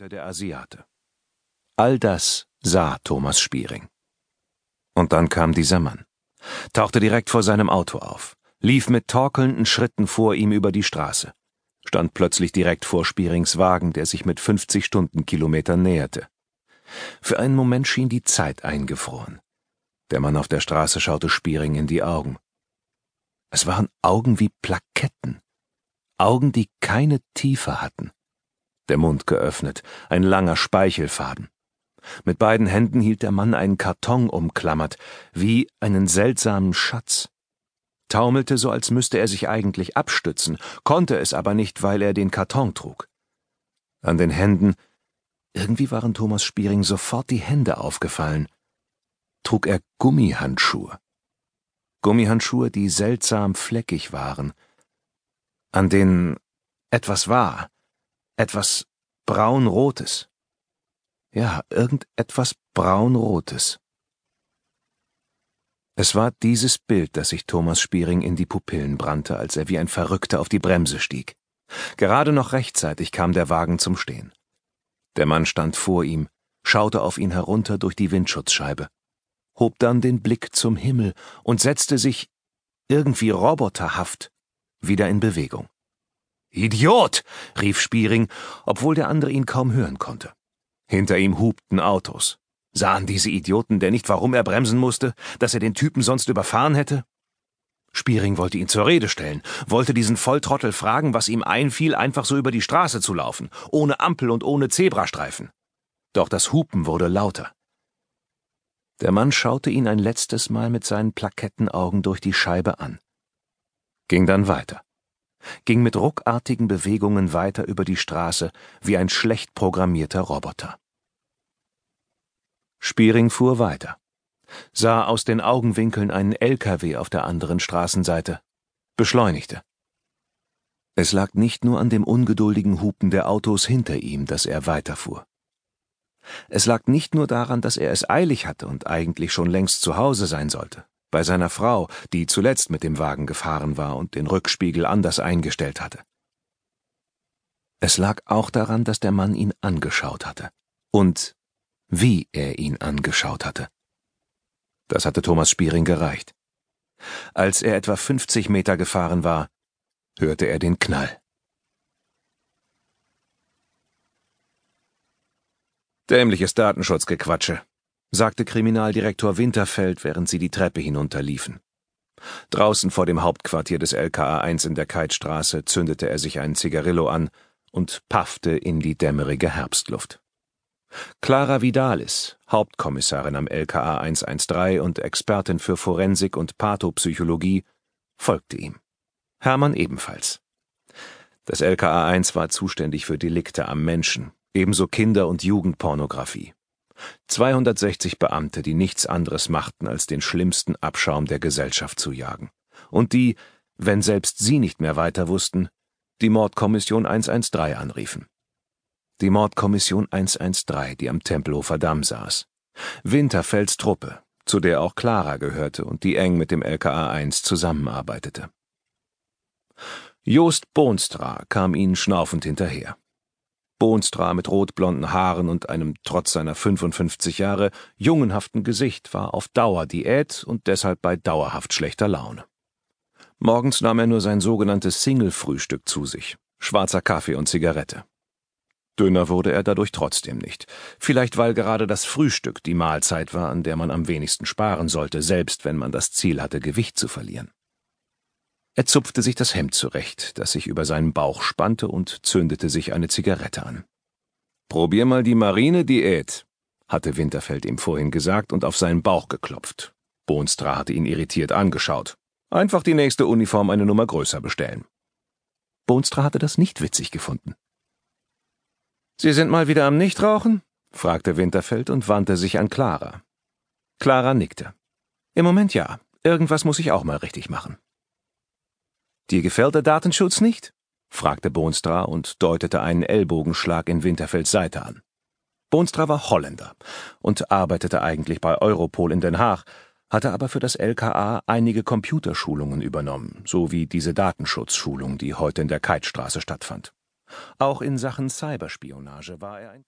meinte der Asiate. All das sah Thomas Spiering. Und dann kam dieser Mann, tauchte direkt vor seinem Auto auf, lief mit torkelnden Schritten vor ihm über die Straße, stand plötzlich direkt vor Spierings Wagen, der sich mit 50 Stundenkilometern näherte. Für einen Moment schien die Zeit eingefroren. Der Mann auf der Straße schaute Spiering in die Augen. Es waren Augen wie Plaketten, Augen, die keine Tiefe hatten der Mund geöffnet, ein langer Speichelfaden. Mit beiden Händen hielt der Mann einen Karton umklammert, wie einen seltsamen Schatz. Taumelte so, als müsste er sich eigentlich abstützen, konnte es aber nicht, weil er den Karton trug. An den Händen, irgendwie waren Thomas Spiering sofort die Hände aufgefallen, trug er Gummihandschuhe. Gummihandschuhe, die seltsam fleckig waren, an denen etwas war, etwas braunrotes. Ja, irgendetwas braunrotes. Es war dieses Bild, das sich Thomas Spiering in die Pupillen brannte, als er wie ein Verrückter auf die Bremse stieg. Gerade noch rechtzeitig kam der Wagen zum Stehen. Der Mann stand vor ihm, schaute auf ihn herunter durch die Windschutzscheibe, hob dann den Blick zum Himmel und setzte sich, irgendwie roboterhaft, wieder in Bewegung. Idiot! rief Spiering, obwohl der andere ihn kaum hören konnte. Hinter ihm hupten Autos. Sahen diese Idioten denn nicht, warum er bremsen musste, dass er den Typen sonst überfahren hätte? Spiering wollte ihn zur Rede stellen, wollte diesen Volltrottel fragen, was ihm einfiel, einfach so über die Straße zu laufen, ohne Ampel und ohne Zebrastreifen. Doch das Hupen wurde lauter. Der Mann schaute ihn ein letztes Mal mit seinen Plakettenaugen durch die Scheibe an, ging dann weiter ging mit ruckartigen Bewegungen weiter über die Straße wie ein schlecht programmierter Roboter. Spiering fuhr weiter, sah aus den Augenwinkeln einen LKW auf der anderen Straßenseite, beschleunigte. Es lag nicht nur an dem ungeduldigen Hupen der Autos hinter ihm, dass er weiterfuhr. Es lag nicht nur daran, dass er es eilig hatte und eigentlich schon längst zu Hause sein sollte bei seiner Frau, die zuletzt mit dem Wagen gefahren war und den Rückspiegel anders eingestellt hatte. Es lag auch daran, dass der Mann ihn angeschaut hatte und wie er ihn angeschaut hatte. Das hatte Thomas Spiering gereicht. Als er etwa 50 Meter gefahren war, hörte er den Knall. Dämliches Datenschutzgequatsche, sagte Kriminaldirektor Winterfeld, während sie die Treppe hinunterliefen. Draußen vor dem Hauptquartier des LKA 1 in der Keitstraße zündete er sich einen Zigarillo an und paffte in die dämmerige Herbstluft. Clara Vidalis, Hauptkommissarin am LKA 113 und Expertin für Forensik und Pathopsychologie, folgte ihm. Hermann ebenfalls. Das LKA 1 war zuständig für Delikte am Menschen, ebenso Kinder- und Jugendpornografie. 260 Beamte, die nichts anderes machten, als den schlimmsten Abschaum der Gesellschaft zu jagen. Und die, wenn selbst sie nicht mehr weiter wussten, die Mordkommission 113 anriefen. Die Mordkommission 113, die am Tempelhofer Damm saß. Winterfelds Truppe, zu der auch Clara gehörte und die eng mit dem LKA 1 zusammenarbeitete. Jost Bohnstra kam ihnen schnaufend hinterher. Bohnstra mit rotblonden Haaren und einem trotz seiner 55 Jahre jungenhaften Gesicht war auf Dauer Diät und deshalb bei dauerhaft schlechter Laune. Morgens nahm er nur sein sogenanntes Single-Frühstück zu sich, schwarzer Kaffee und Zigarette. Dünner wurde er dadurch trotzdem nicht, vielleicht weil gerade das Frühstück die Mahlzeit war, an der man am wenigsten sparen sollte, selbst wenn man das Ziel hatte, Gewicht zu verlieren. Er zupfte sich das Hemd zurecht, das sich über seinen Bauch spannte, und zündete sich eine Zigarette an. Probier mal die Marine-Diät, hatte Winterfeld ihm vorhin gesagt und auf seinen Bauch geklopft. Bohnstra hatte ihn irritiert angeschaut. Einfach die nächste Uniform eine Nummer größer bestellen. Bohnstra hatte das nicht witzig gefunden. Sie sind mal wieder am Nichtrauchen? fragte Winterfeld und wandte sich an Clara. Clara nickte. Im Moment ja. Irgendwas muss ich auch mal richtig machen. Dir gefällt der Datenschutz nicht? fragte Bohnstra und deutete einen Ellbogenschlag in Winterfelds Seite an. Bohnstra war Holländer und arbeitete eigentlich bei Europol in Den Haag, hatte aber für das LKA einige Computerschulungen übernommen, sowie diese Datenschutzschulung, die heute in der Keitstraße stattfand. Auch in Sachen Cyberspionage war er ein